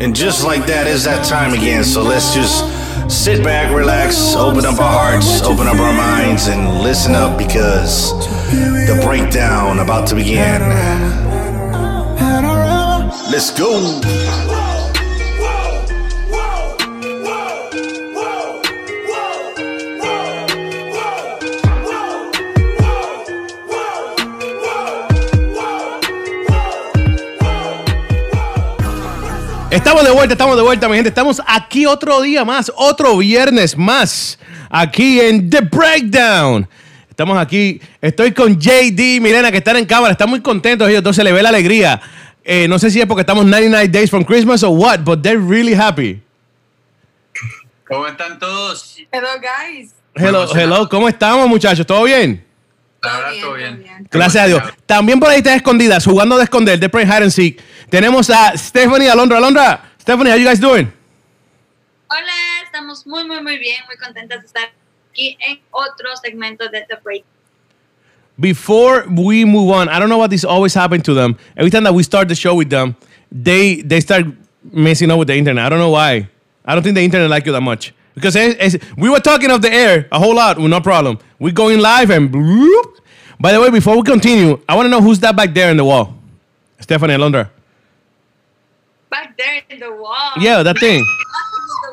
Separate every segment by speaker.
Speaker 1: And just like that, is that time again. So let's just sit back, relax, open up our hearts, open up our minds, and listen up because the breakdown about to begin. Let's go.
Speaker 2: Estamos de vuelta, estamos de vuelta, mi gente. Estamos aquí otro día más, otro viernes más, aquí en The Breakdown. Estamos aquí, estoy con JD, Milena, que están en cámara, están muy contentos ellos dos, se le ve la alegría. Eh, no sé si es porque estamos 99 days from Christmas o what, but they're really happy.
Speaker 3: ¿Cómo están todos?
Speaker 4: Hello, guys.
Speaker 2: Hello, hello, ¿cómo estamos, muchachos? ¿Todo bien?
Speaker 3: La verdad,
Speaker 4: bien,
Speaker 3: todo bien.
Speaker 4: bien.
Speaker 2: Gracias a Dios. También por ahí están escondidas, jugando de esconder, de Play Hide and Seek. Tenemos a Stephanie Alondra. Alondra, Stephanie, how you guys doing?
Speaker 5: Hola, estamos muy, muy, muy bien, muy contentas de estar aquí en otro segmento de The Break.
Speaker 2: before we move on, I don't know what this always happened to them. Every time that we start the show with them, they they start messing up with the internet. I don't know why. I don't think the internet like you that much because it's, it's- we were talking off the air a whole lot, no problem. We're going live and. bloop. By the way, before we continue, I want to know who's that back there in the wall, Stephanie Alondra.
Speaker 5: Back there in the wall.
Speaker 2: Yeah, that thing.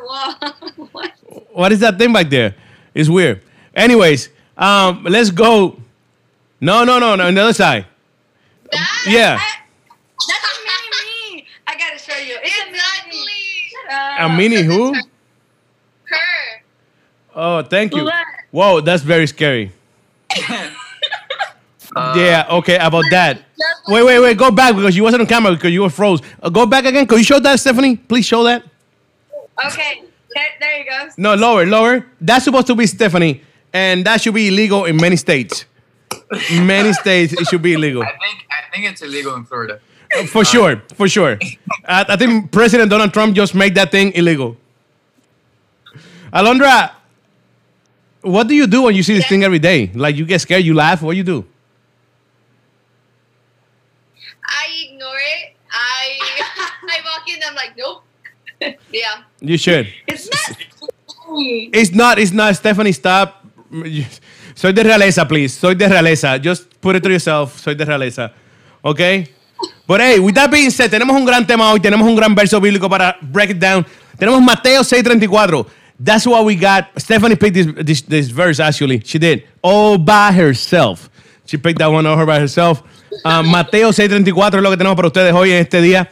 Speaker 5: what?
Speaker 2: What is that thing back there? It's weird. Anyways, um, let's go. No, no, no, no, on the other side.
Speaker 5: That,
Speaker 2: Yeah.
Speaker 5: That's a mini me. I gotta show you. It's
Speaker 4: Exactly.
Speaker 5: a mini me.
Speaker 2: A mini who?
Speaker 5: Her.
Speaker 2: Oh, thank you. Whoa, that's very scary. Uh, yeah, okay, about that. Wait, wait, wait, go back because you wasn't on camera because you were froze. Uh, go back again. Could you show that, Stephanie? Please show that.
Speaker 5: Okay. There, there you go.
Speaker 2: No, lower, lower. That's supposed to be Stephanie, and that should be illegal in many states. Many states, it should be illegal.
Speaker 3: I think I think it's illegal in Florida.
Speaker 2: Uh, for uh, sure, for sure. I, I think President Donald Trump just made that thing illegal. Alondra, what do you do when you see this thing every day? Like you get scared, you laugh, what do you do?
Speaker 4: I ignore it. I I walk in. I'm like, nope. yeah.
Speaker 2: You should.
Speaker 5: It's not.
Speaker 2: It's not, it's not. Stephanie, stop. Soy de realeza, please. Soy de realeza. Just put it to yourself. Soy de realeza. Okay? But hey, with that being said, tenemos un gran tema hoy. Tenemos un gran verso bíblico para break it down. Tenemos Mateo 6:34. That's what we got. Stephanie picked this, this, verse, actually. She did. All by herself. She picked that one over by herself. Uh, Mateo 6:34 es lo que tenemos para ustedes hoy en este día.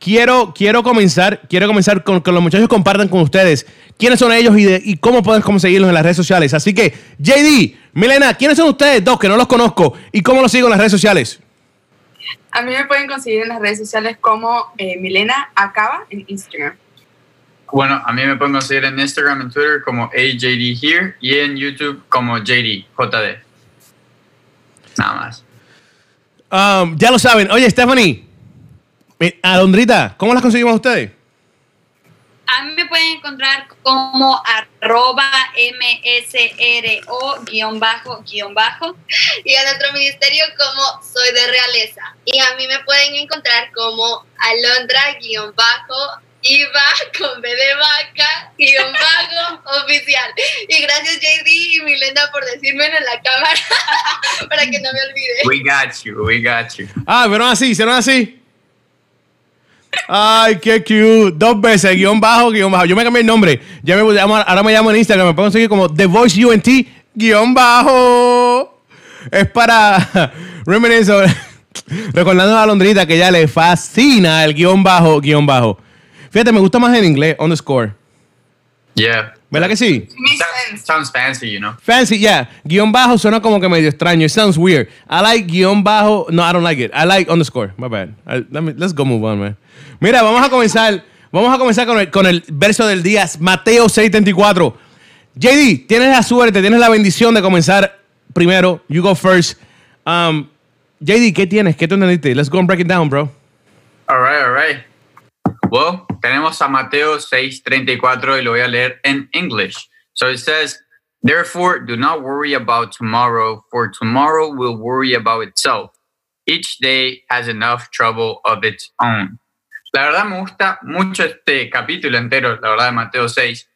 Speaker 2: Quiero, quiero comenzar, quiero comenzar con que los muchachos compartan con ustedes quiénes son ellos y, de- y cómo pueden conseguirlos en las redes sociales. Así que, JD, Milena, ¿quiénes son ustedes dos que no los conozco y cómo los sigo en las redes sociales?
Speaker 4: A mí me pueden conseguir en las redes sociales como eh, Milena Acaba en Instagram.
Speaker 3: Bueno, a mí me pueden conseguir en Instagram y Twitter como AJD Here y en YouTube como JD, JD. Nada más.
Speaker 2: Um, ya lo saben. Oye, Stephanie, Alondrita, ¿cómo las conseguimos ustedes?
Speaker 5: A mí me pueden encontrar como arroba msro guion bajo guion bajo
Speaker 6: y a nuestro ministerio como Soy de Realeza. Y a mí me pueden encontrar como Alondra-Bajo Iva con B de vaca guion bajo oficial. Y gracias JD y Milena por decírmelo en la cámara para que no me olvide.
Speaker 3: We got you, we got you.
Speaker 2: Ah, ¿vieron así? ¿Hicieron así? Ay, qué cute. Dos veces, guion bajo, guion bajo. Yo me cambié el nombre. Ya me llamo, ahora me llamo en Instagram. Me pueden seguir como The Voice UNT, guion bajo. Es para reminiscer sobre- recordando a Londrita que ya le fascina el guion bajo, guion bajo. Fíjate, me gusta más en inglés, underscore.
Speaker 3: Yeah.
Speaker 2: ¿Verdad que sí?
Speaker 3: That sounds fancy, you know.
Speaker 2: Fancy, yeah. Guión bajo suena como que medio extraño. It sounds weird. I like guion bajo. No, I don't like it. I like underscore. My bad. I- let me- let's go move on, man. Mira, vamos a comenzar. Vamos a comenzar con el, con el verso del día, Mateo 6:34. JD, tienes la suerte, tienes la bendición de comenzar primero. You go first. Um, JD, ¿qué tienes? ¿Qué tú entendiste? Let's go and break it down, bro.
Speaker 3: All right, all right. Well, tenemos a Mateo 6:34 y lo voy a leer en English. So it says, Therefore, do not worry about tomorrow, for tomorrow will worry about itself. Each day has enough trouble of its own. La verdad me gusta mucho este capítulo entero, la verdad, de Mateo 6,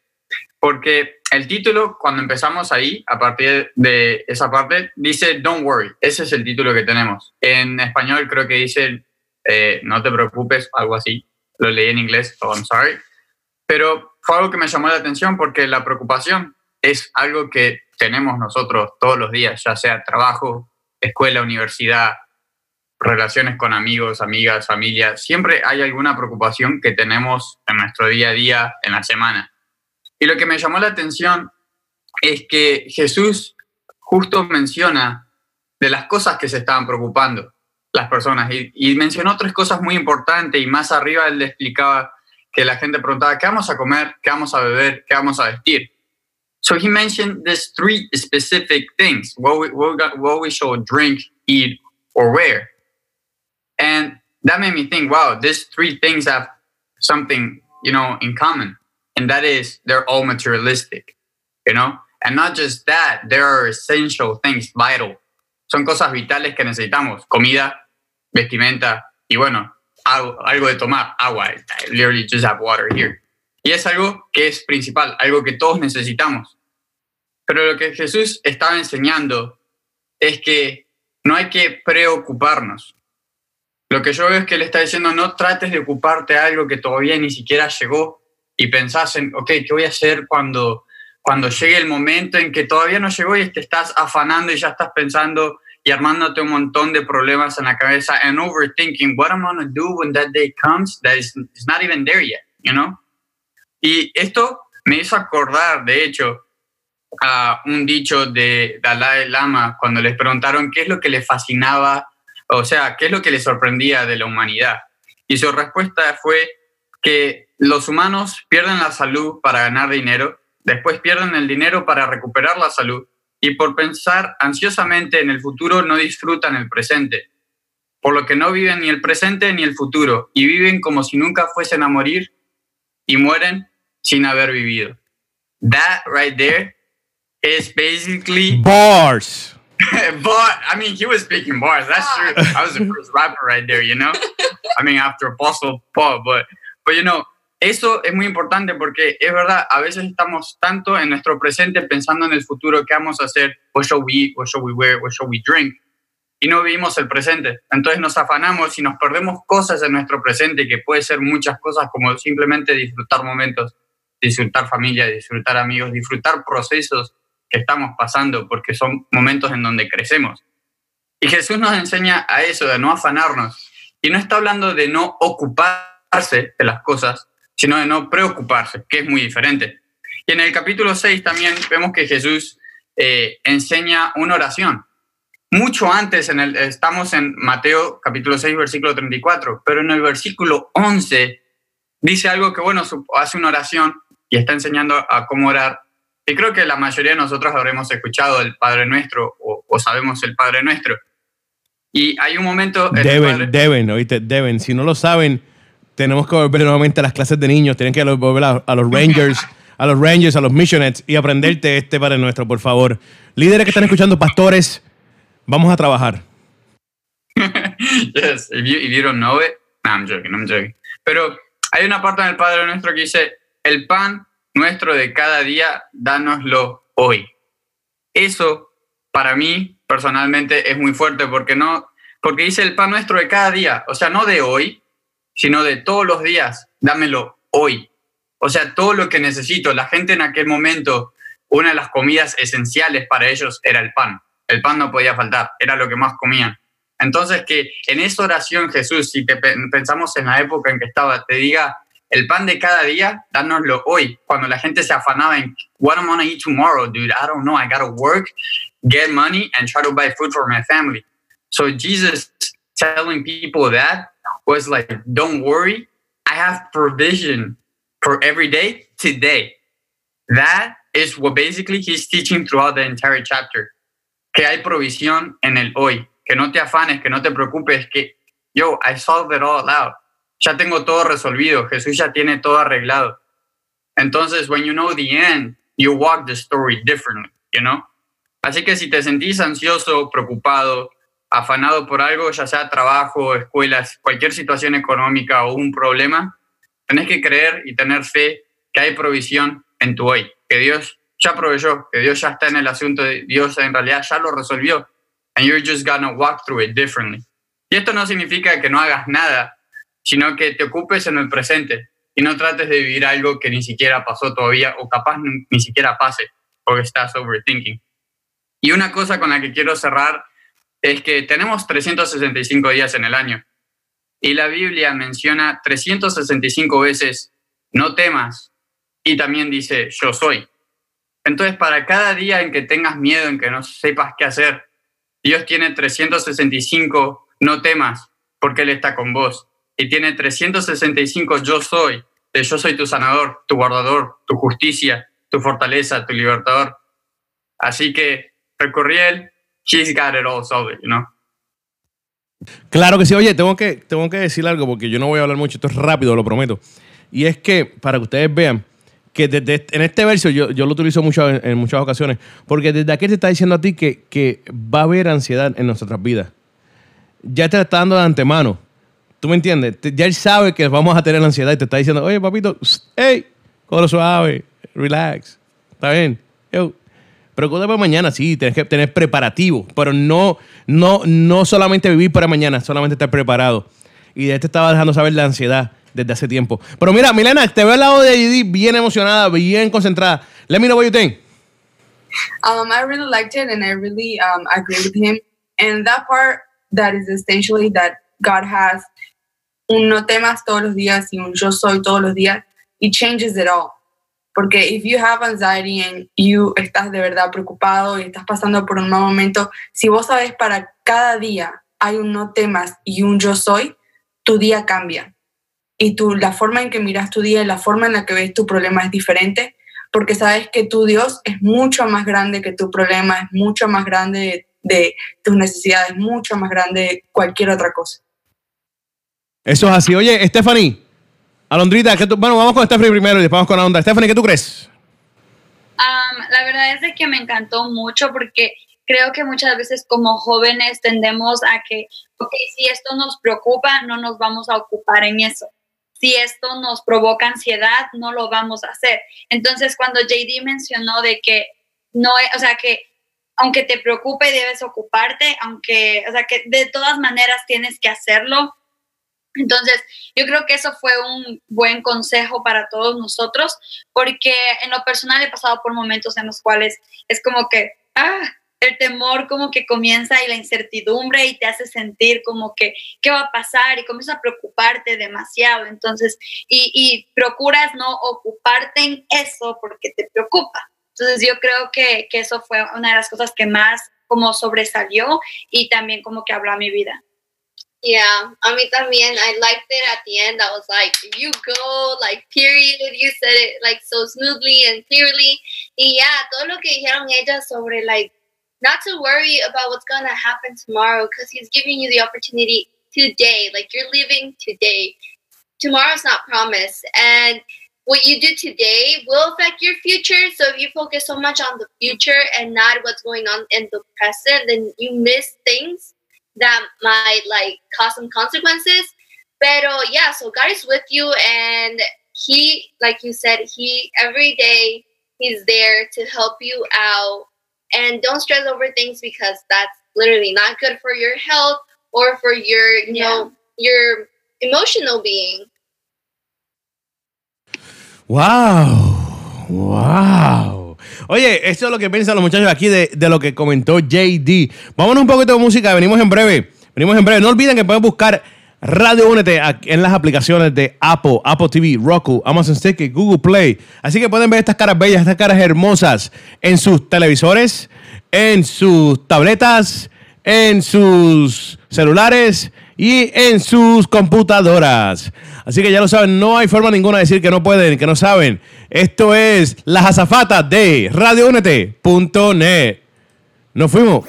Speaker 3: porque el título, cuando empezamos ahí, a partir de esa parte, dice Don't worry. Ese es el título que tenemos. En español creo que dice eh, No te preocupes, algo así. Lo leí en inglés, so I'm sorry. Pero fue algo que me llamó la atención porque la preocupación es algo que tenemos nosotros todos los días, ya sea trabajo, escuela, universidad, relaciones con amigos, amigas, familia. Siempre hay alguna preocupación que tenemos en nuestro día a día, en la semana. Y lo que me llamó la atención es que Jesús justo menciona de las cosas que se estaban preocupando las personas y, mencionó tres cosas muy importantes y más arriba él le explicaba que la gente preguntaba, ¿qué vamos a comer? ¿Qué vamos a beber? ¿Qué vamos a vestir? So he mentioned these three specific things, what we, what we should drink, eat, or wear. And that made me think, wow, these three things have something, you know, in common. And that is they're all materialistic, you know? And not just that, there are essential things, vital. Son cosas vitales que necesitamos. Comida, vestimenta y bueno, algo, de tomar, agua. Literally just have water here. Y es algo que es principal, algo que todos necesitamos. Pero lo que Jesús estaba enseñando es que no hay que preocuparnos. Lo que yo veo es que él está diciendo, no trates de ocuparte de algo que todavía ni siquiera llegó y pensás en, ok, ¿qué voy a hacer cuando, cuando llegue el momento en que todavía no llegó y te estás afanando y ya estás pensando y armándote un montón de problemas en la cabeza and overthinking what I'm gonna do when that day comes that is not even there yet, you know? Y esto me hizo acordar, de hecho, a un dicho de Dalai Lama cuando les preguntaron qué es lo que le fascinaba, o sea, qué es lo que le sorprendía de la humanidad. Y su respuesta fue que los humanos pierden la salud para ganar dinero, después pierden el dinero para recuperar la salud y por pensar ansiosamente en el futuro no disfrutan el presente, por lo que no viven ni el presente ni el futuro y viven como si nunca fuesen a morir y mueren sin haber vivido. That right there is basically
Speaker 2: bars.
Speaker 3: but I mean, he was speaking bars. That's true. I was the first rapper right there, you know. I mean, after Apostle Paul, but but you know, Eso es muy importante porque es verdad, a veces estamos tanto en nuestro presente pensando en el futuro, qué vamos a hacer, what shall we eat, what shall we wear, what shall we drink, y no vivimos el presente. Entonces nos afanamos y nos perdemos cosas en nuestro presente, que puede ser muchas cosas como simplemente disfrutar momentos, disfrutar familia, disfrutar amigos, disfrutar procesos que estamos pasando, porque son momentos en donde crecemos. Y Jesús nos enseña a eso, de no afanarnos. Y no está hablando de no ocuparse de las cosas, sino de no preocuparse, que es muy diferente. Y en el capítulo 6 también vemos que Jesús eh, enseña una oración. Mucho antes, en el, estamos en Mateo capítulo 6, versículo 34, pero en el versículo 11 dice algo que, bueno, hace una oración y está enseñando a cómo orar. Y creo que la mayoría de nosotros habremos escuchado el Padre Nuestro o, sabemos el Padre Nuestro. Y hay un momento...
Speaker 2: Deben, deben, oíste, deben. Si no lo saben, tenemos que volver nuevamente a las clases de niños, tienen que volver a, los Rangers, a los Rangers, a los Missionettes y aprenderte este Padre Nuestro, por favor. Líderes que están escuchando, pastores, vamos a trabajar.
Speaker 3: yes, if you, if you don't know it, I'm joking, I'm joking. Pero hay una parte en el Padre Nuestro que dice, el pan nuestro de cada día, dánoslo hoy. Eso, para mí, personalmente, es muy fuerte porque no, porque dice el pan nuestro de cada día, o sea, no de hoy, sino de todos los días, dámelo hoy. O sea, todo lo que necesito. La gente en aquel momento, una de las comidas esenciales para ellos era el pan. El pan no podía faltar, era lo que más comían. Entonces, que en esa oración Jesús, si te pensamos en la época en que estaba, te diga, el pan de cada día, dánoslo hoy. Cuando la gente se afanaba en, what am I gonna eat tomorrow, dude? I don't know. I gotta work, get money, and try to buy food for my family. So Jesus telling people that was like, don't worry, I have provision for every day today. That is what basically he's teaching throughout the entire chapter. Que hay provisión en el hoy. Que no te afanes, que no te preocupes, que yo, I solved it all out. Ya tengo todo resolvido. Jesús ya tiene todo arreglado. Entonces, when you know the end, you walk the story differently, you know? Así que si te sentís ansioso, preocupado, afanado por algo, ya sea trabajo, escuelas, cualquier situación económica o un problema, tenés que creer y tener fe que hay provisión en tu hoy, que Dios ya proveyó, que Dios ya está en el asunto de Dios en realidad ya lo resolvió. And you're just gonna walk through it differently. Y esto no significa que no hagas nada, sino que te ocupes en el presente y no trates de vivir algo que ni siquiera pasó todavía o capaz ni, ni siquiera pase porque estás overthinking. Y una cosa con la que quiero cerrar es que tenemos 365 días en el año y la Biblia menciona 365 veces no temas y también dice yo soy. Entonces, para cada día en que tengas miedo, en que no sepas qué hacer, Dios tiene 365 no temas porque Él está con vos. Y tiene 365 yo soy, de yo soy tu sanador, tu guardador, tu justicia, tu fortaleza, tu libertador. Así que recurrí a Él, He's got it all solved, you know.
Speaker 2: Claro que sí. Oye, tengo que, tengo que decir algo porque yo no voy a hablar mucho. Esto es rápido, lo prometo. Y es que, para que ustedes vean, que en este verso yo, yo lo utilizo mucho en, en muchas ocasiones, porque desde aquí te está diciendo a ti que, que va a haber ansiedad en nuestras vidas. Ya te está dando de antemano. ¿Tú me entiendes? Ya él sabe que vamos a tener ansiedad y te está diciendo, oye, papito, hey, cógelo suave, relax, está bien. Yo, Preocúpate por mañana, sí, tienes que tener preparativo, pero no, no, no solamente vivir para mañana, solamente estar preparado. Y de este estaba dejando saber la ansiedad desde hace tiempo. Pero mira, Milena, te veo al lado de JD bien emocionada, bien concentrada. Let me know what you think.
Speaker 7: Um, I really liked it, and I really um, agree with him. And that part that is essentially that God has un no temas todos los días y un yo soy todos los días. It changes it all. Porque if you have anxiety and you estás de verdad preocupado y estás pasando por un mal momento, si vos sabes para cada día hay un no temas y un yo soy, tu día cambia. Y tu, la forma en que miras tu día y la forma en la que ves tu problema es diferente porque sabes que tu Dios es mucho más grande que tu problema, es mucho más grande de, de tus necesidades, mucho más grande de cualquier otra cosa.
Speaker 2: Eso es así. Oye, Stephanie, Alondrita, ¿qué bueno, vamos con Stephanie primero y después vamos con Alondra. Stephanie, ¿qué tú crees?
Speaker 5: La verdad es que me encantó mucho porque creo que muchas veces como jóvenes tendemos a que, ok, si esto nos preocupa, no nos vamos a ocupar en eso. Si esto nos provoca ansiedad, no lo vamos a hacer. Entonces, cuando JD mencionó de que no, es- o sea, que aunque te preocupe, debes ocuparte, aunque, o sea, que de todas maneras tienes que hacerlo. Entonces, yo creo que eso fue un buen consejo para todos nosotros, porque en lo personal he pasado por momentos en los cuales es como que, ah, el temor como que comienza y la incertidumbre y te hace sentir como que, ¿qué va a pasar? Y comienzas a preocuparte demasiado. Entonces, y, y procuras no ocuparte en eso porque te preocupa. Entonces, yo creo que, que eso fue una de las cosas que más como sobresalió y también como que habló a mi vida.
Speaker 6: Yeah, a mí también. I liked it at the end. I was like, you go, like, period. You said it like so smoothly and clearly. Y yeah, todo lo que dijeron ellas sobre, like, not to worry about what's going to happen tomorrow because he's giving you the opportunity today. Like, you're living today. Tomorrow's not promised. And what you do today will affect your future. So if you focus so much on the future and not what's going on in the present, then you miss things that might like cause some consequences. Pero yeah, so God is with you and he like you said, he every day he's there to help you out and don't stress over things because that's literally not good for your health or for your you know your emotional being.
Speaker 2: ¡Wow! ¡Wow! Oye, eso es lo que piensan los muchachos aquí de, lo que comentó JD. Vámonos un poquito de música, venimos en breve. Venimos en breve. No olviden que pueden buscar Radio Únete en las aplicaciones de Apple, Apple TV, Roku, Amazon Stick, Google Play. Así que pueden ver estas caras bellas, estas caras hermosas en sus televisores, en sus tabletas, en sus celulares y en sus computadoras. Así que ya lo saben, no hay forma ninguna de decir que no pueden, que no saben. Esto es Las Azafatas de RadioUnete.net. Nos fuimos.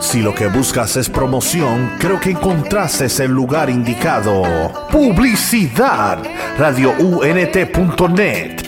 Speaker 1: Si lo que buscas es promoción, creo que encontraste el lugar indicado. Publicidad. RadioUNT.net.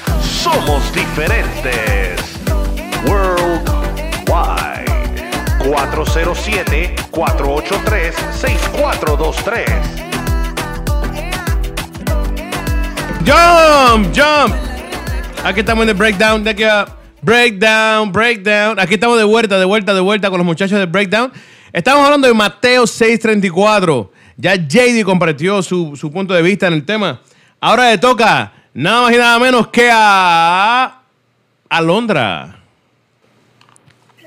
Speaker 1: Somos diferentes. Worldwide. 407-483-6423.
Speaker 2: Jump, jump. Aquí estamos en el breakdown. De breakdown, breakdown. Aquí estamos de vuelta, de vuelta, de vuelta con los muchachos de breakdown. Estamos hablando de Mateo 6:34. Ya JD compartió su, su punto de vista en el tema. Ahora le toca nada más y nada menos que a Alondra.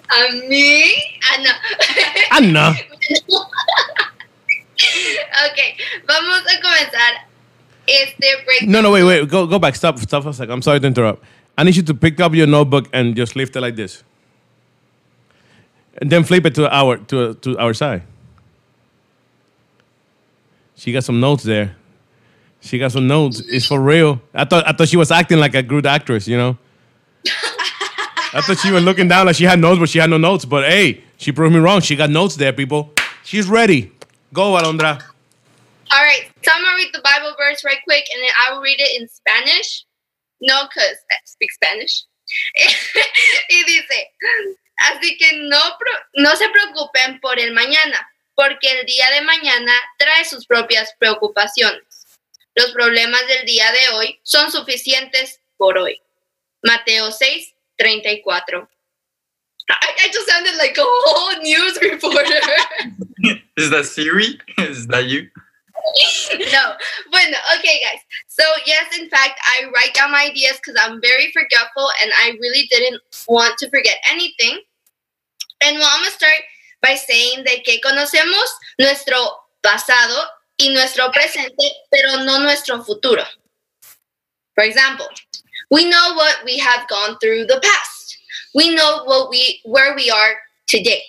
Speaker 6: A mí, ah, no.
Speaker 2: Ana.
Speaker 6: ok, vamos a comenzar este break.
Speaker 2: No, no, wait, wait. Go, go back. Stop, stop for a second. I'm sorry to interrupt. I need you to pick up your notebook and just lift it like this. And then flip it to our to to our side. She got some notes there. She got some notes. It's for real. I thought I thought she was acting like a good actress, you know. I thought she was looking down like she had notes, but she had no notes. But hey, she proved me wrong. She got notes there, people. She's ready. Go, Alondra.
Speaker 6: All right, so I'm gonna read the Bible verse right quick, and then I will read it in Spanish. No, cause I speak Spanish. y dice, así que no, no se preocupen por el mañana, porque el día de mañana trae sus propias preocupaciones. Los problemas del día de hoy son suficientes por hoy. Mateo 6, 34. I, I just sounded like a whole news reporter.
Speaker 3: Is that Siri? Is that you?
Speaker 6: no. Bueno, okay, guys. So, yes, in fact, I write down my ideas because I'm very forgetful and I really didn't want to forget anything. And well, I'm going to start by saying de que conocemos nuestro pasado y nuestro presente, pero no nuestro futuro. For example, we know what we have gone through the past. We know what we where we are today.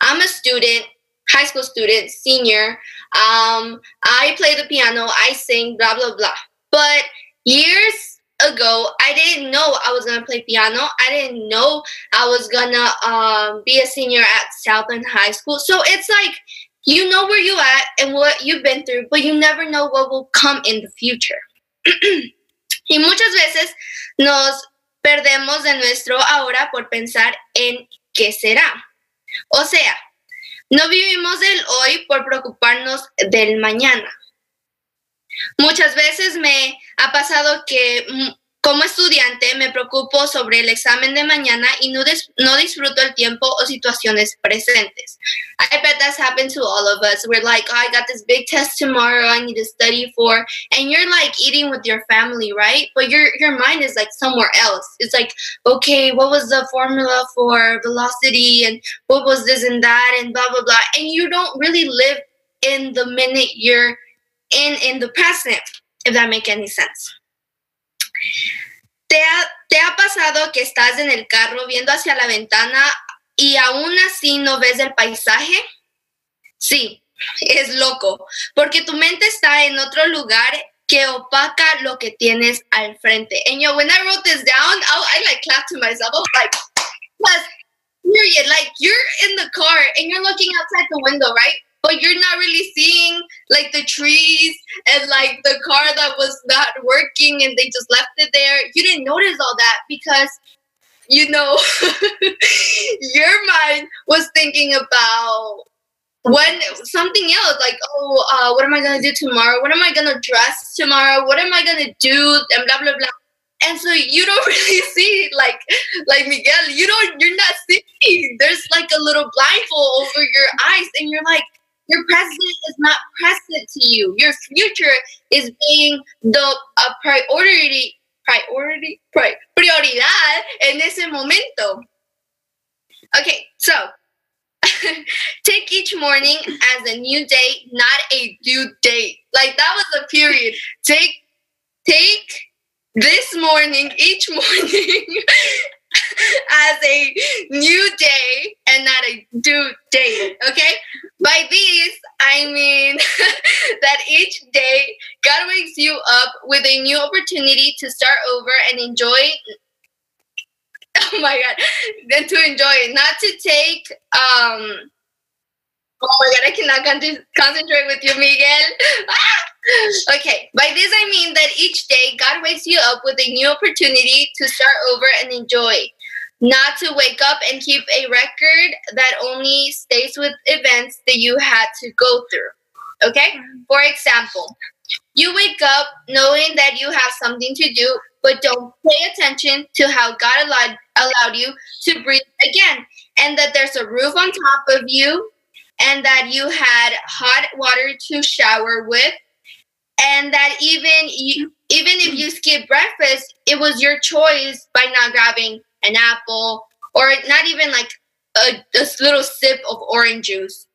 Speaker 6: I'm a student, high school student, senior. Um, I play the piano, I sing, blah blah blah. But years ago, I didn't know I was gonna play piano. I didn't know I was gonna um, be a senior at Southland High School. So it's like you know where you at and what you've been through, but you never know what will come in the future. y muchas veces nos perdemos de nuestro ahora por pensar en qué será. O sea, no vivimos del hoy por preocuparnos del mañana. Muchas veces me ha pasado que mm, como estudiante me preocupo sobre el examen de mañana y no, dis- no disfruto el tiempo o situaciones presentes. I bet that's happened to all of us. We're like, oh, I got this big test tomorrow I need to study for. And you're like eating with your family, right? But your, your mind is like somewhere else. It's like, okay, what was the formula for velocity and what was this and that and blah, blah, blah. And you don't really live in the minute you're in, in the present, if that make any sense. ¿Te ha, ¿Te ha pasado que estás en el carro viendo hacia la ventana y aún así no ves el paisaje? Sí, es loco, porque tu mente está en otro lugar que opaca lo que tienes al frente. And yo, when I wrote this down, I, I like clapped to myself. I like, period. Like you're in the car and you're looking outside the window, right? But you're not really seeing like the trees and like the car that was not working and they just left it there. You didn't notice all that because you know your mind was thinking about when something else like oh uh, what am i to do tomorrow? What am i to dress tomorrow? What am i to do? And blah blah blah. And so you don't really see like like miguel you don't you're not seeing. There's like a little blindfold over your eyes and you're like your present is not present to you. Your future is being the a priority priority pri- prioridad en ese momento. Okay so take each morning as a new day not a due date. Like that was a period. Take take this morning each morning as a new day and not a due date. Okay? By these, I mean that each day God wakes you up with a new opportunity to start over and enjoy. Oh my God. Then to enjoy it, not to take. um Oh my God, I cannot con- concentrate with you, Miguel. Ah! Okay, by this I mean that each day God wakes you up with a new opportunity to start over and enjoy. Not to wake up and keep a record that only stays with events that you had to go through. Okay? For example, you wake up knowing that you have something to do, but don't pay attention to how God allowed, allowed you to breathe again, and that there's a roof on top of you, and that you had hot water to shower with, and that even you, even if you skip breakfast, it was your choice by not grabbing an apple or not even like a, a little sip of orange juice.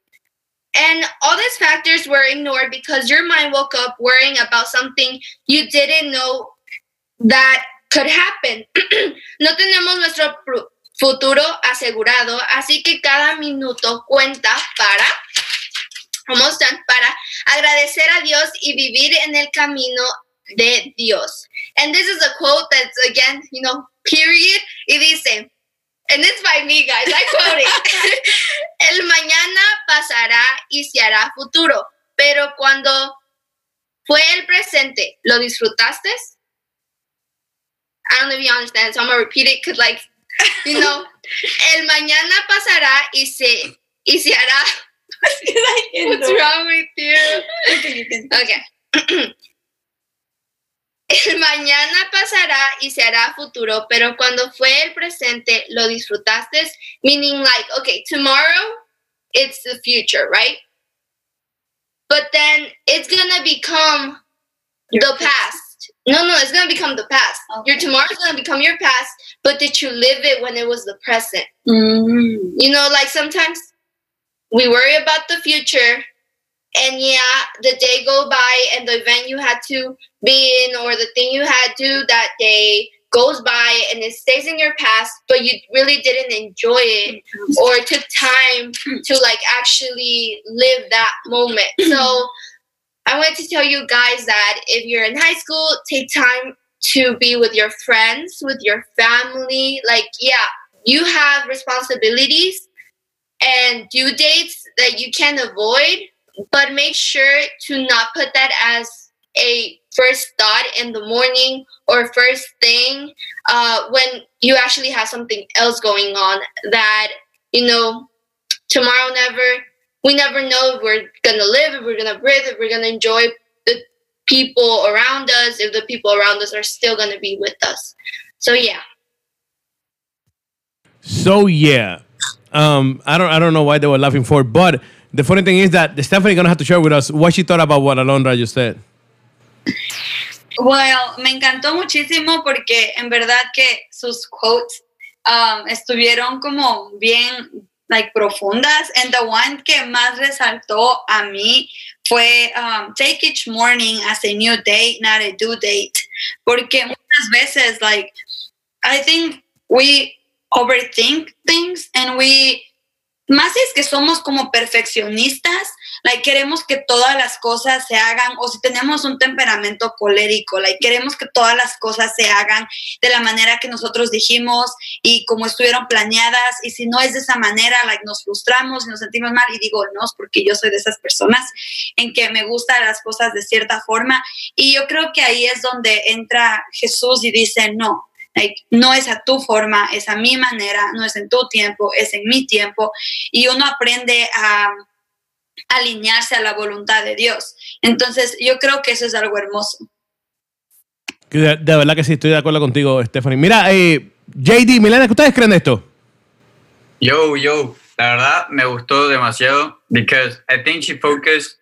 Speaker 6: And all these factors were ignored because your mind woke up worrying about something you didn't know that could happen. no tenemos nuestro futuro asegurado, así que cada minuto cuenta para, done, para agradecer a Dios y vivir en el camino de Dios. And this is a quote that's again, you know, period, y dice, and it's by me, guys, I quote it. el mañana pasará y se hará futuro, pero cuando fue el presente, ¿lo disfrutaste? I don't know if you understand, so I'm gonna repeat it because, like, you know, el mañana pasará y se, y se hará. What's wrong with you? Okay. El mañana pasará y se hará futuro, pero cuando fue el presente lo disfrutaste, meaning like, okay, tomorrow it's the future, right? But then it's gonna become the past. No, no, it's gonna become the past. Your tomorrow's gonna become your past, but did you live it when it was the present?
Speaker 5: Mm.
Speaker 6: You know, like sometimes we worry about the future and yeah, the day go by and the event you had to be in or the thing you had to that day goes by and it stays in your past, but you really didn't enjoy it mm-hmm. or took time to like actually live that moment. Mm-hmm. So I want to tell you guys that if you're in high school, take time to be with your friends, with your family. Like, yeah, you have responsibilities and due dates that you can avoid, but make sure to not put that as a first thought in the morning or first thing uh, when you actually have something else going on that, you know, tomorrow never, we never know if we're gonna live, if we're gonna breathe, if we're gonna enjoy the people around us, if the people around us are still gonna be with us. So, yeah.
Speaker 2: So yeah, um, I don't I don't know why they were laughing for, but the funny thing is that Stephanie gonna have to share with us what she thought about what Alondra just said.
Speaker 5: Well, me encantó muchísimo porque en verdad que sus quotes um, estuvieron como bien like profundas and the one que más resaltó a mí fue um, take each morning as a new day, not a due date. Porque muchas veces like I think we overthink things and we más es que somos como perfeccionistas, like queremos que todas las cosas se hagan o si tenemos un temperamento colérico, like queremos que todas las cosas se hagan de la manera que nosotros dijimos y como estuvieron planeadas y si no es de esa manera, like nos frustramos y nos sentimos mal y digo, no, porque yo soy de esas personas en que me gustan las cosas de cierta forma y yo creo que ahí es donde entra Jesús y dice, no, Like, no es a tu forma, es a mi manera, no es en tu tiempo, es en mi tiempo. Y uno aprende a alinearse a la voluntad de Dios. Entonces, yo creo que eso es algo hermoso.
Speaker 2: De, de verdad que sí, estoy de acuerdo contigo, Stephanie. Mira, eh, JD, Milena, ¿qué ustedes creen de esto?
Speaker 3: Yo, yo, la verdad me gustó demasiado because I think she focused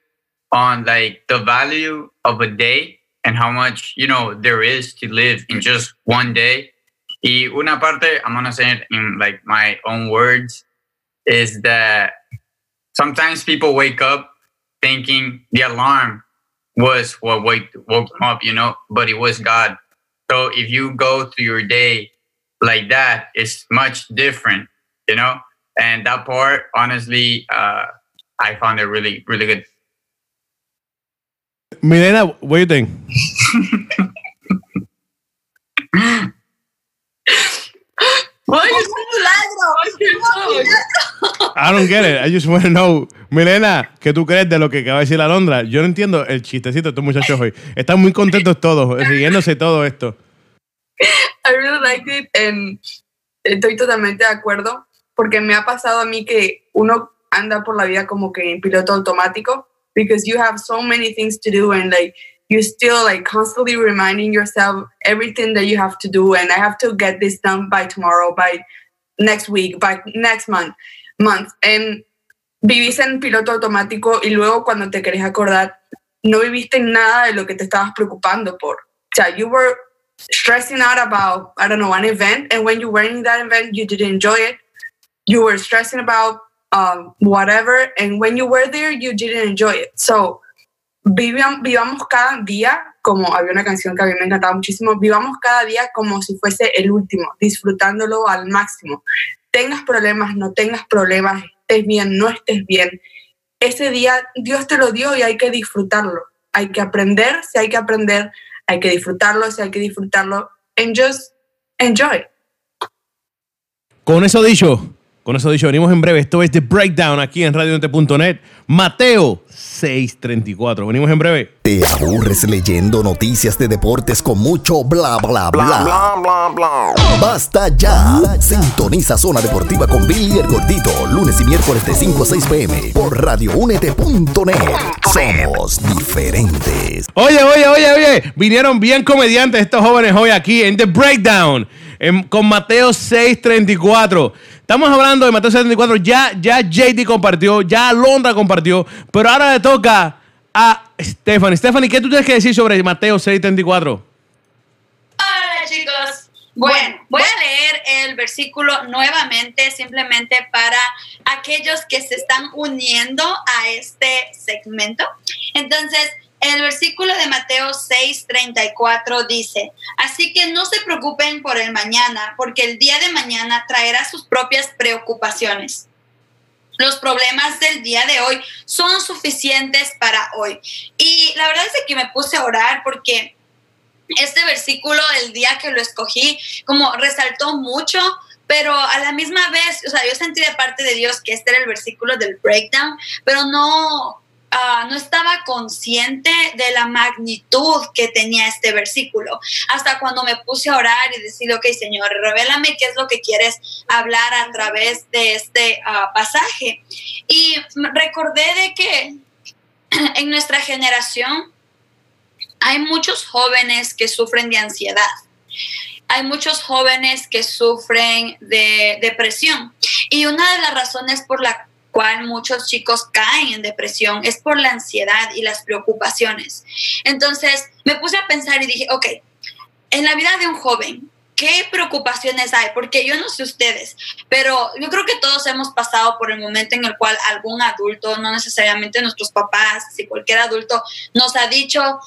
Speaker 3: on like the value of a day and how much, you know, there is to live in just one day. Y una parte, I'm gonna say it in like my own words, is that sometimes people wake up thinking the alarm was what wake, woke them up, you know, but it was God. So if you go through your day like that is much different, you know. And that part, honestly, uh, I found it really, really good.
Speaker 2: Milena, what do you think?
Speaker 7: Why you so
Speaker 2: I don't get it. I just want to know. Milena, ¿qué tú crees de lo que acaba de decir Alondra? Yo no entiendo el chistecito de estos muchachos hoy. Están muy contentos todos, riéndose todo esto.
Speaker 7: I really liked it and estoy totalmente de acuerdo porque me ha pasado a mí que uno anda por la vida como que en piloto automático because you have so many things to do and like you're still like constantly reminding yourself everything that you have to do and I have to get this done by tomorrow, by next week, by next month, month. And vivís en piloto automático y luego cuando te querés acordar no viviste nada de lo que te estabas preocupando por. O sea, you were stressing out about, I don't know, an event. And when you were in that event, you didn't enjoy it. You were stressing about um, whatever. And when you were there, you didn't enjoy it. So, vivam- vivamos cada día, como había una canción que a mí me encantaba muchísimo, vivamos cada día como si fuese el último, disfrutándolo al máximo. Tengas problemas, no tengas problemas, estés bien, no estés bien. Ese día Dios te lo dio y hay que disfrutarlo. Hay que aprender, si hay que aprender, hay que disfrutarlo, si hay que disfrutarlo. And just enjoy.
Speaker 2: Con eso dicho, con eso dicho, venimos en breve. Esto es The Breakdown aquí en radioente.net. Mateo 634. Venimos en breve.
Speaker 8: ¿Te aburres leyendo noticias de deportes con mucho bla bla bla? Basta ya. Sintoniza Zona Deportiva con Billy el Gordito, lunes y miércoles de 5 a 6 pm por radioúnete.net. Somos diferentes.
Speaker 2: Oye, oye, oye, oye. Vinieron bien comediantes estos jóvenes hoy aquí en The Breakdown en- con Mateo 634. Estamos hablando de Mateo 634. Ya, ya JD compartió, ya Alondra compartió, pero ahora le toca a Stephanie. Stephanie, ¿qué tú tienes que decir sobre Mateo 634?
Speaker 5: Hola chicos. Bueno, voy a leer el versículo nuevamente, simplemente para aquellos que se están uniendo a este segmento. Entonces, el versículo de Mateo 6:34 dice, así que no se preocupen por el mañana, porque el día de mañana traerá sus propias preocupaciones. Los problemas del día de hoy son suficientes para hoy. Y la verdad es que me puse a orar porque este versículo, el día que lo escogí, como resaltó mucho, pero a la misma vez, o sea, yo sentí de parte de Dios que este era el versículo del breakdown, pero no, ah, no estaba consciente de la magnitud que tenía este versículo. Hasta cuando me puse a orar y decir, ok, Señor, revélame qué es lo que quieres hablar a través de este ah, pasaje. Y recordé de que en nuestra generación, hay muchos jóvenes que sufren de ansiedad. Hay muchos jóvenes que sufren de depresión. Y una de las razones por la muchos chicos caen en depresión es por la ansiedad y las preocupaciones. Entonces me puse a pensar y dije, ok, en la vida de un joven, ¿qué preocupaciones hay? Porque yo no sé ustedes, pero yo creo que todos hemos pasado por el momento en el cual algún adulto, no necesariamente nuestros papás, si cualquier adulto nos ha dicho,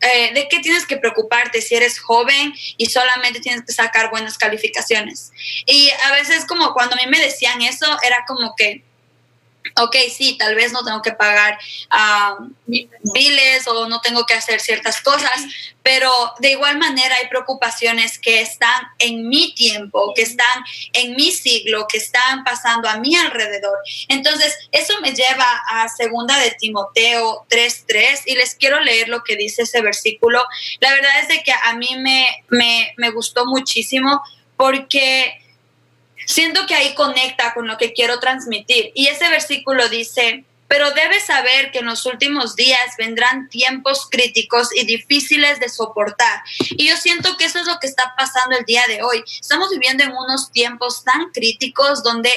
Speaker 5: eh, ¿de qué tienes que preocuparte si eres joven y solamente tienes que sacar buenas calificaciones? Y a veces como cuando a mí me decían eso, era como que, ok, sí, tal vez no tengo que pagar ah, biles o no tengo que hacer ciertas cosas, pero de igual manera hay preocupaciones que están en mi tiempo, que están en mi siglo, que están pasando a mi alrededor. Entonces, eso me lleva a segunda de Timoteo 3.3 y les quiero leer lo que dice ese versículo. La verdad es de que a mí me, me, me gustó muchísimo porque siento que ahí conecta con lo que quiero transmitir. Y ese versículo dice, pero debes saber que en los últimos días vendrán tiempos críticos y difíciles de soportar. Y yo siento que eso es lo que está pasando el día de hoy. Estamos viviendo en unos tiempos tan críticos donde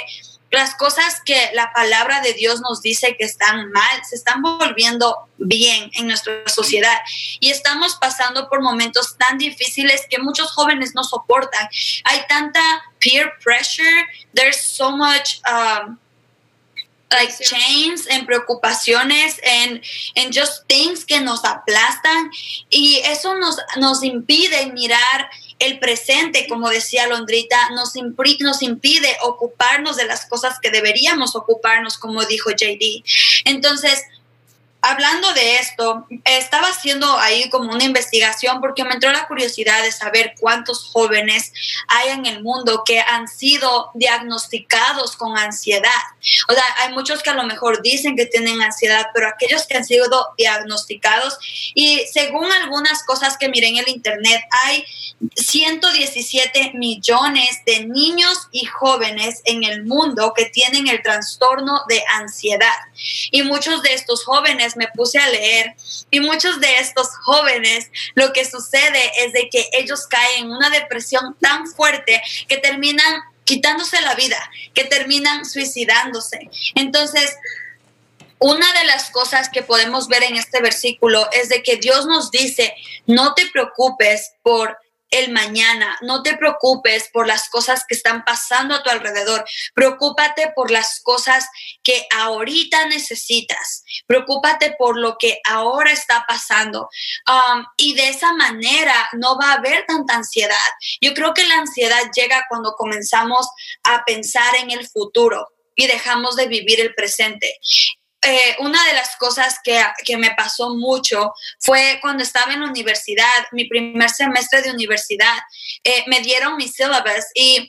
Speaker 5: las cosas que la palabra de Dios nos dice que están mal se están volviendo bien en nuestra sociedad y estamos pasando por momentos tan difíciles que muchos jóvenes no soportan. Hay tanta peer pressure, there's so much um, like chains en preocupaciones en en just things que nos aplastan y eso nos nos impide mirar el presente, como decía Londrita, nos, nos impide ocuparnos de las cosas que deberíamos ocuparnos, como dijo JD. Entonces, hablando de esto, estaba haciendo ahí como una investigación porque me entró la curiosidad de saber cuántos jóvenes hay en el mundo que han sido diagnosticados con ansiedad. O sea, hay muchos que a lo mejor dicen que tienen ansiedad, pero aquellos que han sido diagnosticados y según algunas cosas que miré en el internet, hay 117 millones de niños y jóvenes en el mundo que tienen el trastorno de ansiedad. Y muchos de estos jóvenes me puse a leer y muchos de estos jóvenes lo que sucede es de que ellos caen en una depresión tan fuerte que terminan quitándose la vida, que terminan suicidándose. Entonces, una de las cosas que podemos ver en este versículo es de que Dios nos dice, no te preocupes por el mañana, no te preocupes por las cosas que están pasando a tu alrededor, preocúpate por las cosas que ahorita necesitas, preocúpate por lo que ahora está pasando. Um, y de esa manera no va a haber tanta ansiedad. Yo creo que la ansiedad llega cuando comenzamos a pensar en el futuro y dejamos de vivir el presente eh, una de las cosas que, que, me pasó mucho fue cuando estaba en la universidad, mi primer semestre de universidad, eh, me dieron mi syllabus y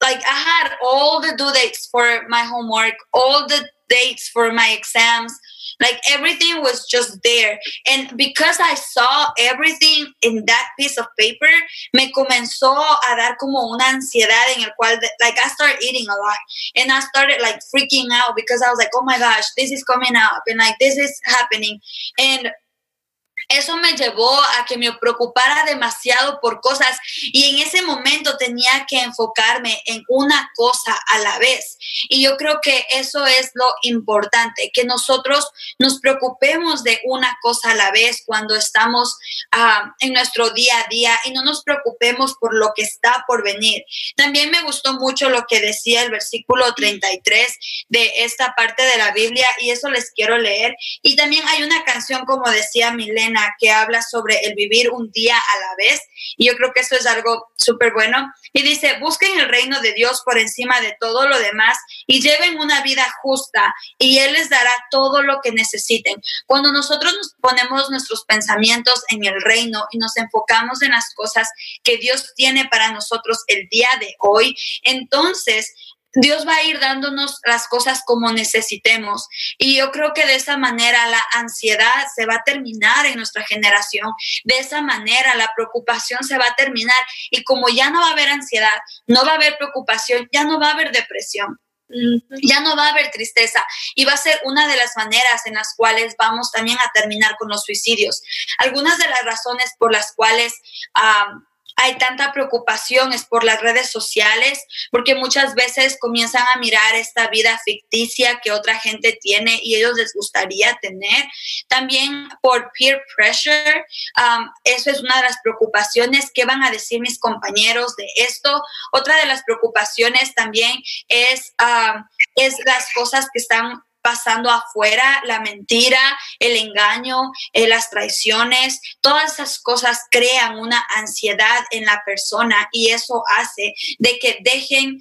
Speaker 5: like I had all the due dates for my homework, all the dates for my exams. Like everything was just there. And because I saw everything in that piece of paper, me comenzó a dar como una ansiedad en el cual, like, I started eating a lot. And I started like freaking out because I was like, oh my gosh, this is coming up and like this is happening. And eso me llevó a que me preocupara demasiado por cosas y en ese momento tenía que enfocarme en una cosa a la vez. Y yo creo que eso es lo importante, que nosotros nos preocupemos de una cosa a la vez cuando estamos uh, en nuestro día a día y no nos preocupemos por lo que está por venir. También me gustó mucho lo que decía el versículo 33 de esta parte de la Biblia y eso les quiero leer. Y también hay una canción, como decía Milena, que habla sobre el vivir un día a la vez. Y yo creo que eso es algo súper bueno. Y dice, busquen el reino de Dios por encima de todo lo demás y lleven una vida justa y Él les dará todo lo que necesiten. Cuando nosotros nos ponemos nuestros pensamientos en el reino y nos enfocamos en las cosas que Dios tiene para nosotros el día de hoy, entonces Dios va a ir dándonos las cosas como necesitemos. Y yo creo que de esa manera la ansiedad se va a terminar en nuestra generación. De esa manera la preocupación se va a terminar. Y como ya no va a haber ansiedad, no va a haber preocupación, ya no va a haber depresión. Ya no va a haber tristeza y va a ser una de las maneras en las cuales vamos también a terminar con los suicidios. Algunas de las razones por las cuales um, hay tanta preocupación es por las redes sociales, porque muchas veces comienzan a mirar esta vida ficticia que otra gente tiene y ellos les gustaría tener. También por peer pressure, um, eso es una de las preocupaciones. ¿Qué van a decir mis compañeros de esto? Otra de las preocupaciones también es, um, es las cosas que están pasando afuera, la mentira, el engaño, eh, las traiciones, todas esas cosas crean una ansiedad en la persona y eso hace de que dejen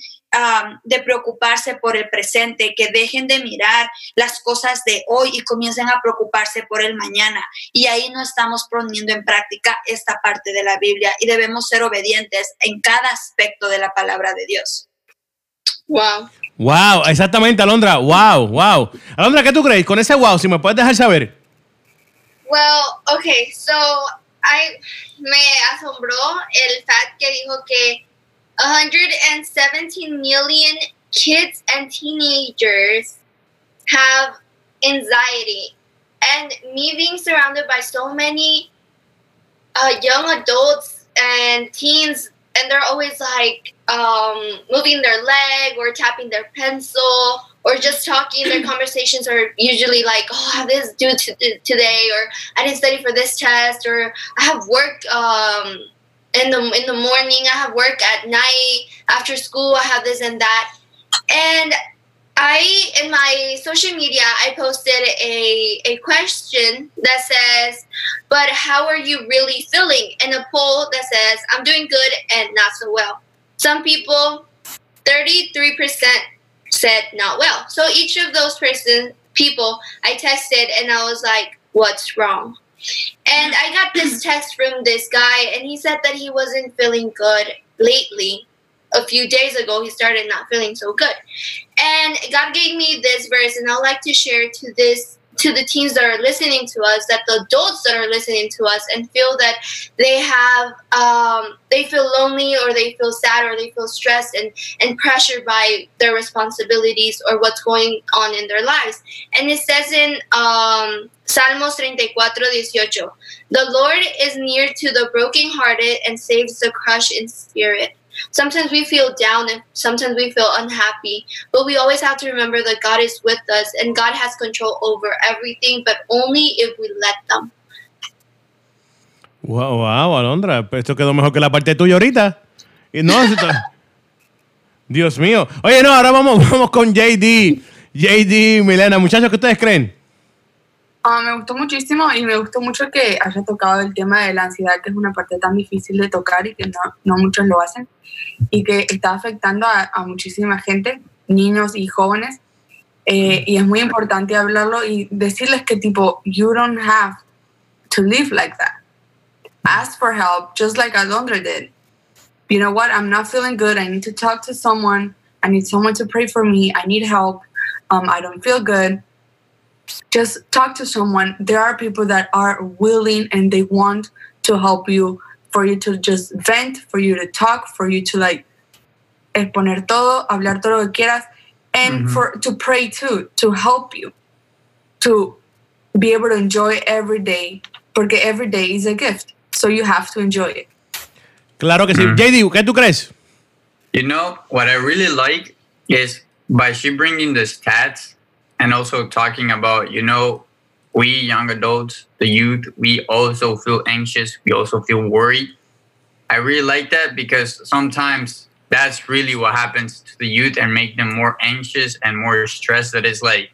Speaker 5: de preocuparse por el presente, que dejen de mirar las cosas de hoy y comiencen a preocuparse por el mañana. Y ahí no estamos poniendo en práctica esta parte de la Biblia y debemos ser obedientes en cada aspecto de la palabra de Dios.
Speaker 6: Wow.
Speaker 2: Wow, exactamente, Alondra. Wow, wow. Alondra, ¿qué tú crees? Con ese wow, si me puedes dejar saber.
Speaker 6: Well, okay, so I me asombró el fact que dijo que 117 million kids and teenagers have anxiety. And me being surrounded by so many uh, young adults and teens, and they're always like um, moving their leg or tapping their pencil or just talking. Their conversations are usually like, "Oh, I have this due to, today," or "I didn't study for this test," or "I have work um, in the in the morning. I have work at night after school. I have this and that." And I in my social media I posted a a question that says, "But how are you really feeling?" and a poll that says, "I'm doing good and not so well." Some people, thirty three percent said not well. So each of those person people I tested and I was like, "What's wrong?" And I got this text from this guy, and he said that he wasn't feeling good lately. A few days ago, he started not feeling so good. And God gave me this verse, and I'd like to share to this to the teens that are listening to us, that the adults that are listening to us, and feel that they have um, they feel lonely or they feel sad or they feel stressed and and pressured by their responsibilities or what's going on in their lives. And it says in um, Salmos 34, 18, the Lord is near to the brokenhearted and saves the crushed in spirit. Sometimes we feel down and sometimes we feel unhappy, but we always have to remember that God is with us and God has control over everything, but only if we let them.
Speaker 2: Wow, wow, Alondra, esto quedó mejor que la parte tuya ahorita. Y no, Dios mío. Oye, no, ahora vamos, vamos con JD. JD, Milena, muchachos, ¿qué ustedes creen?
Speaker 7: Ah, me gustó muchísimo y me gustó mucho que haya tocado el tema de la ansiedad, que es una parte tan difícil de tocar y que no, no muchos lo hacen, y que está afectando a, a muchísima gente, niños y jóvenes. Eh, y es muy importante hablarlo y decirles que tipo, you don't have to live like that. Ask for help, just like Alondra did. You know what? I'm not feeling good. I need to talk to someone. I need someone to pray for me. I need help. Um, I don't feel good just talk to someone. There are people that are willing and they want to help you, for you to just vent, for you to talk, for you to like exponer todo, hablar todo lo que quieras, and mm-hmm. for to pray too, to help you, to be able to enjoy every day, porque every day is a gift, so you have to enjoy it.
Speaker 2: Claro que sí. Mm-hmm. JD, ¿qué tú crees?
Speaker 3: You know, what I really like is by she bringing the stats and also talking about, you know, we young adults, the youth, we also feel anxious. We also feel worried. I really like that because sometimes that's really what happens to the youth and make them more anxious and more stressed. That is like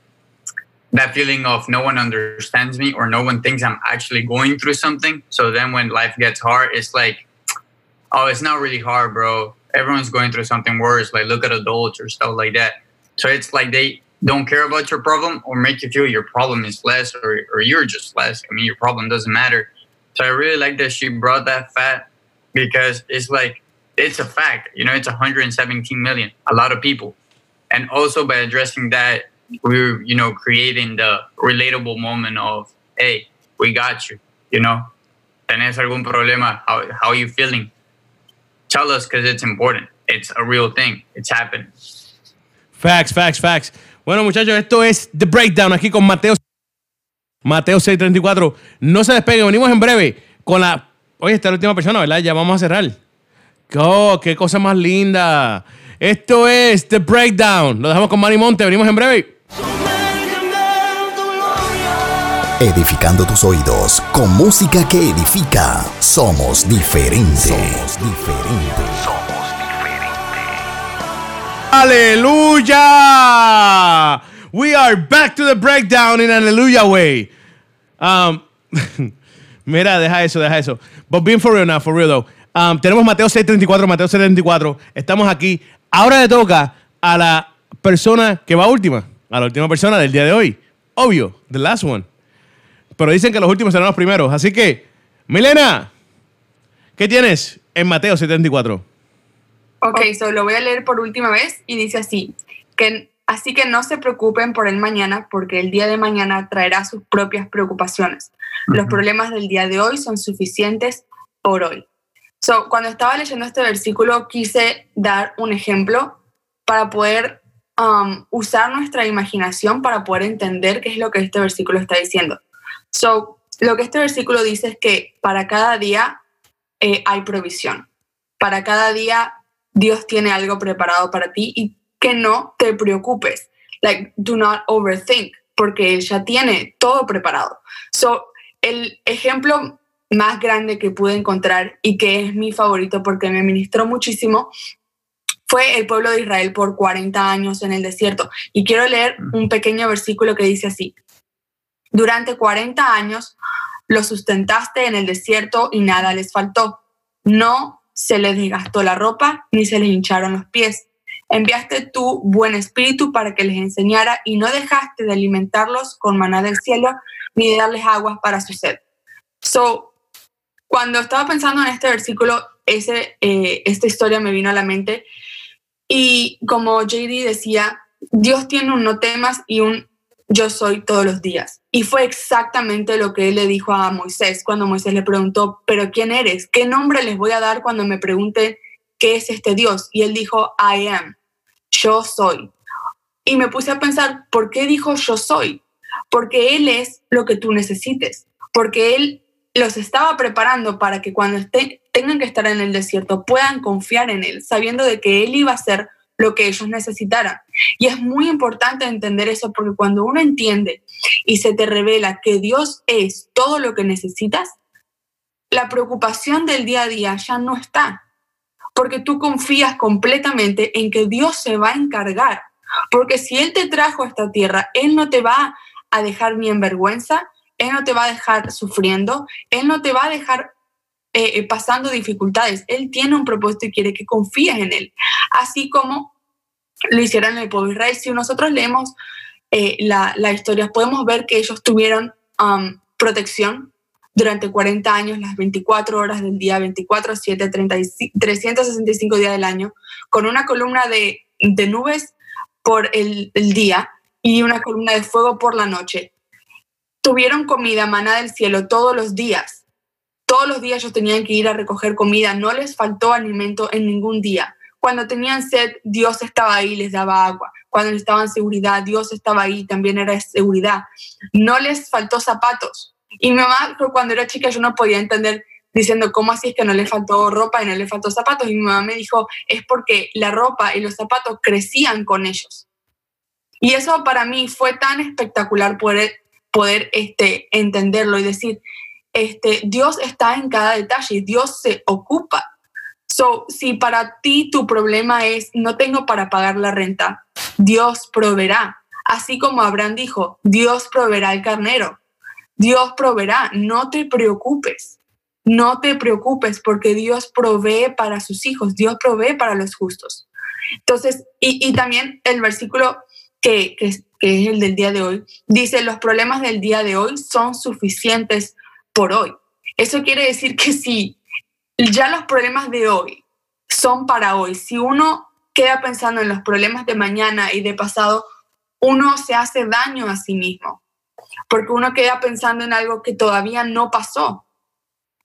Speaker 3: that feeling of no one understands me or no one thinks I'm actually going through something. So then when life gets hard, it's like, oh, it's not really hard, bro. Everyone's going through something worse. Like, look at adults or stuff like that. So it's like they don't care about your problem or make you feel your problem is less or, or you're just less. I mean, your problem doesn't matter. So I really like that she brought that fact because it's like, it's a fact. You know, it's 117 million, a lot of people. And also by addressing that, we're, you know, creating the relatable moment of, hey, we got you, you know, tenés algún problema, how, how are you feeling? Tell us because it's important. It's a real thing. It's happening.
Speaker 2: Facts, facts, facts. Bueno, muchachos, esto es The Breakdown aquí con Mateo. Mateo 634. No se despeguen, venimos en breve con la. Oye, esta es la última persona, ¿verdad? Ya vamos a cerrar. Oh, qué cosa más linda. Esto es The Breakdown. Lo dejamos con Manny Monte. Venimos en breve.
Speaker 8: Edificando tus oídos con música que edifica. Somos diferentes. Somos diferentes.
Speaker 2: Aleluya. We are back to the breakdown in Hallelujah way. Um, mira, deja eso, deja eso. But being for real now, for real though. Um, tenemos Mateo 634, Mateo 634. Estamos aquí. Ahora le toca a la persona que va última. A la última persona del día de hoy. Obvio, the last one. Pero dicen que los últimos serán los primeros. Así que, Milena, ¿qué tienes en Mateo 74?
Speaker 7: Ok, so lo voy a leer por última vez y dice así, que así que no se preocupen por el mañana porque el día de mañana traerá sus propias preocupaciones. Los
Speaker 3: Ujú.
Speaker 7: problemas del día de hoy son suficientes por hoy. So, cuando estaba leyendo este versículo quise dar un ejemplo para poder um, usar nuestra imaginación para poder entender qué es lo que este versículo está diciendo. So, lo que este versículo dice es que para cada día eh, hay provisión. Para cada día Dios tiene algo preparado para ti y que no te preocupes. Like, do not overthink, porque Él ya tiene todo preparado. So, el ejemplo más grande que pude encontrar y que es mi favorito porque me ministró muchísimo fue el pueblo de Israel por 40 años en el desierto. Y quiero leer un pequeño versículo que dice así. Durante 40 años los sustentaste en el desierto y nada les faltó. No se les desgastó la ropa ni se les hincharon los pies. Enviaste tu buen espíritu para que les enseñara y no dejaste de alimentarlos con maná del cielo ni de darles aguas para su sed. So, cuando estaba pensando en este versículo, ese, eh, esta historia me vino a la mente y como JD decía, Dios tiene un no temas y un yo soy todos los días. Y fue exactamente lo que él le dijo a Moisés cuando Moisés le preguntó, pero ¿quién eres? ¿Qué nombre les voy a dar cuando me pregunten qué es este Dios? Y él dijo, I am, yo soy. Y me puse a pensar, ¿por qué dijo yo soy? Porque Él es lo que tú necesites, porque Él los estaba preparando para que cuando estén, tengan que estar en el desierto puedan confiar en Él, sabiendo de que Él iba a hacer lo que ellos necesitaran. Y es muy importante entender eso porque cuando uno entiende y se te revela que Dios es todo lo que necesitas, la preocupación del día a día ya no está, porque tú confías completamente en que Dios se va a encargar, porque si Él te trajo a esta tierra, Él no te va a dejar ni en vergüenza, Él no te va a dejar sufriendo, Él no te va a dejar eh, eh, pasando dificultades. Él tiene un propósito y quiere que confíes en Él. Así como lo hicieron en el pueblo Israel. Si nosotros leemos eh, la, la, historia, podemos ver que ellos tuvieron um, protección durante 40 años, las 24 horas del día, 24, 7, 365 días del año, con una columna de, de nubes por el, el día y una columna de fuego por la noche. Tuvieron comida, maná del cielo todos los días. Todos los días ellos tenían que ir a recoger comida, no les faltó alimento en ningún día. Cuando tenían sed, Dios estaba ahí, les daba agua. Cuando necesitaban seguridad, Dios estaba ahí, también era seguridad. No les faltó zapatos. Y mi mamá, cuando era chica, yo no podía entender diciendo, ¿cómo así es que no le faltó ropa y no le faltó zapatos? Y mi mamá me dijo, es porque la ropa y los zapatos crecían con ellos. Y eso para mí fue tan espectacular poder, poder este, entenderlo y decir, este, Dios está en cada detalle, Dios se ocupa. So, si para ti tu problema es no tengo para pagar la renta, Dios proveerá. Así como Abraham dijo, Dios proveerá el carnero. Dios proveerá, no te preocupes. No te preocupes porque Dios provee para sus hijos, Dios provee para los justos. Entonces, y, también el versículo que, es el del día de hoy, dice, los problemas del día de hoy son suficientes por hoy. Eso quiere decir que si ya los problemas de hoy son para hoy, si uno queda pensando en los problemas de mañana y de pasado, uno se hace daño a sí mismo, porque uno queda pensando en algo que todavía no pasó.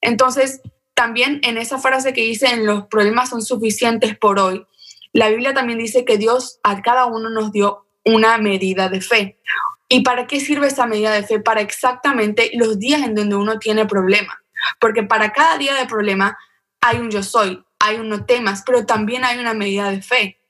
Speaker 7: Entonces, también en esa frase que dice, en los problemas son suficientes por hoy, la Biblia también dice que Dios a cada uno nos dio una medida de fe. ¿Y para qué sirve esa medida de fe? Para exactamente los días en donde uno tiene problema. Porque para cada día de problema hay un yo soy, hay un no temas, pero también hay una medida de fe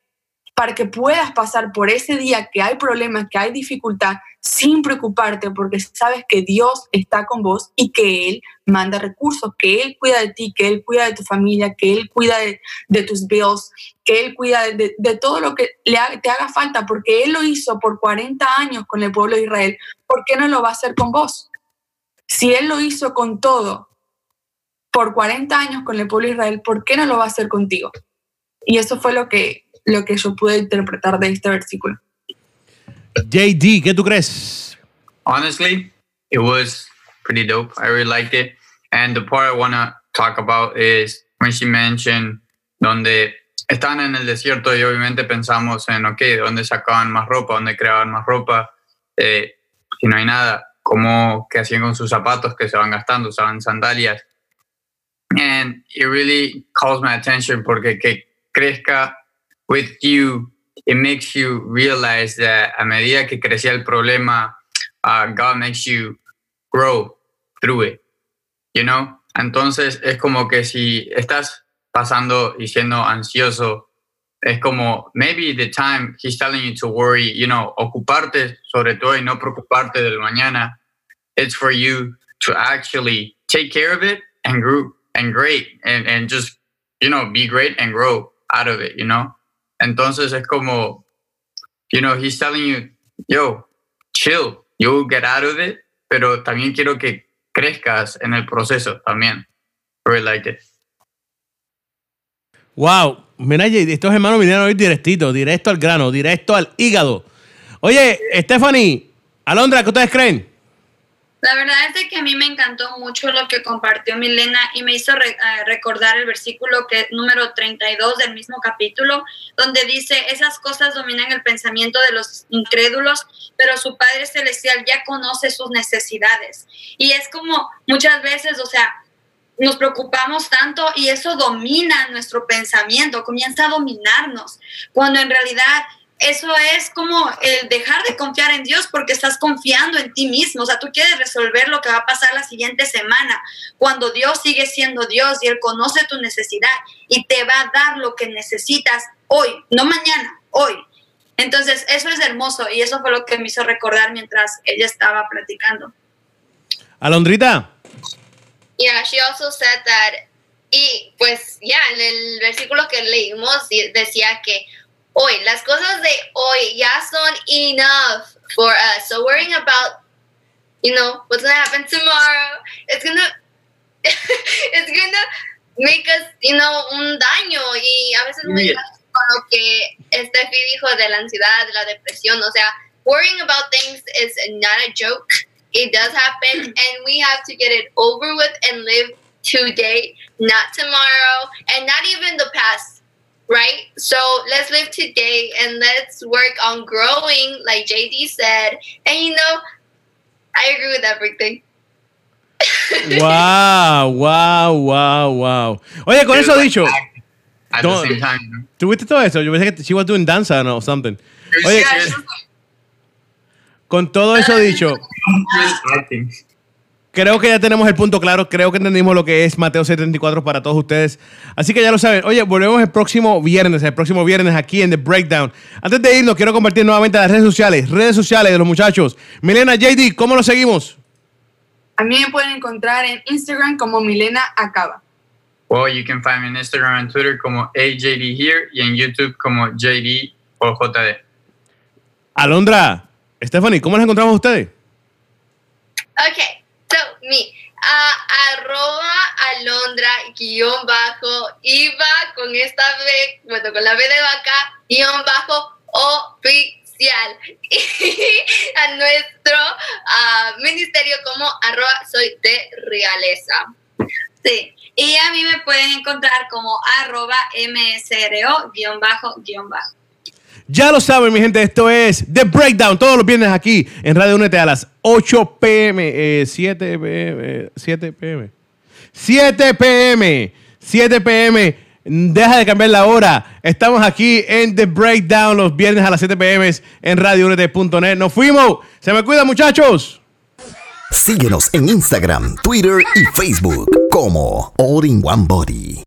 Speaker 7: para que puedas pasar por ese día que hay problemas, que hay dificultad, sin preocuparte, porque sabes que Dios está con vos y que Él manda recursos, que Él cuida de ti, que Él cuida de tu familia, que Él cuida de, tus bills, que Él cuida de, todo lo que le te haga falta, porque Él lo hizo por 40 años con el pueblo de Israel, ¿por qué no lo va a hacer con vos? Si Él lo hizo con todo por 40 años con el pueblo de Israel, ¿por qué no lo va a hacer contigo? Y eso fue lo que lo que yo pude interpretar de este versículo.
Speaker 2: JD, ¿qué tú crees?
Speaker 3: Honestly, it was pretty dope. I really liked it. And the part I want to talk about is when she mentioned donde están en el desierto y obviamente pensamos en, ok, ¿dónde sacaban más ropa? ¿Dónde creaban más ropa? Eh, si no hay nada, ¿cómo qué hacían con sus zapatos que se van gastando? Usaban sandalias. And it really calls my attention porque que crezca with you, it makes you realize that a medida que crecía el problema, uh, God makes you grow through it, you know? Entonces es como que si estás pasando y siendo ansioso, es como maybe the time he's telling you to worry, you know, ocuparte sobre todo y no preocuparte del mañana. It's for you to actually take care of it and grow and great and, and just, you know, be great and grow out of it, you know? Entonces es como, you know, he's telling you, yo, chill, you'll get out of it, pero también quiero que crezcas en el proceso también. Really like it.
Speaker 2: Wow, mira, estos hermanos vinieron hoy directito, directo al grano, directo al hígado. Oye, Stephanie, Alondra, ¿qué ustedes creen?
Speaker 5: La verdad es de que a mí me encantó mucho lo que compartió Milena y me hizo eh, recordar el versículo que número 32 del mismo capítulo, donde dice, esas cosas dominan el pensamiento de los incrédulos, pero su Padre Celestial ya conoce sus necesidades. Y es como muchas veces, o sea, nos preocupamos tanto y eso domina nuestro pensamiento, comienza a dominarnos, cuando en realidad eso es como el dejar de confiar en Dios porque estás confiando en ti mismo. O sea, tú quieres resolver lo que va a pasar la siguiente semana, cuando Dios sigue siendo Dios y Él conoce tu necesidad y te va a dar lo que necesitas hoy, no mañana, hoy. Entonces, eso es hermoso y eso fue lo que me hizo recordar mientras ella estaba platicando.
Speaker 2: Alondrita,
Speaker 6: Yeah, she also said that, y pues ya, en el versículo que leímos decía que hoy, las cosas de hoy ya son enough for us. So worrying about, you know, what's gonna happen tomorrow, it's gonna, it's gonna make us, you know, un daño y a veces muy con lo que Steffi dijo de la ansiedad, de la depresión, o sea, worrying about things is not a joke. It does happen, and we have to get it over with and live today, not tomorrow, and not even the past, right? So let's live today and let's work on growing, like JD said. And you know, I agree with everything.
Speaker 2: wow, wow, wow, wow. Oye, con eso dicho,
Speaker 3: At
Speaker 2: Don't-
Speaker 3: the same time.
Speaker 2: ¿tuviste todo eso? Yo pensé que she was doing danza o something. Oye,
Speaker 7: Yeah,
Speaker 2: con todo eso dicho,
Speaker 3: Just acting.
Speaker 2: Creo que ya tenemos el punto claro. Creo que entendimos lo que es Mateo 74 para todos ustedes. Así que ya lo saben. Oye, volvemos el próximo viernes, el próximo viernes aquí en The Breakdown. Antes de irnos, quiero compartir nuevamente las redes sociales, redes sociales de los muchachos. Milena, JD, ¿cómo lo seguimos?
Speaker 7: A mí me pueden encontrar en Instagram como Milena Acaba.
Speaker 3: Well, you can find me on Instagram and Twitter como AJD here y en YouTube como JD o JD.
Speaker 2: Alondra, Stephanie, ¿cómo las encontramos a ustedes?
Speaker 6: Okay, so arroba alondra guion bajo iba con esta B, bueno, con la B de vaca, guion bajo oficial. Y a nuestro ministerio como arroba soy de realeza.
Speaker 5: Sí, y a mí me pueden encontrar como arroba msro guion bajo guion bajo.
Speaker 2: Ya lo saben, mi gente, esto es The Breakdown, todos los viernes aquí en Radio Únete a las 8 pm, eh, 7 pm, eh, 7 pm, 7 pm, 7 pm. Deja de cambiar la hora. Estamos aquí en The Breakdown los viernes a las 7 pm en radiounete.net. Nos fuimos. Se me cuida, muchachos.
Speaker 8: Síguenos en Instagram, Twitter y Facebook como All in One Body.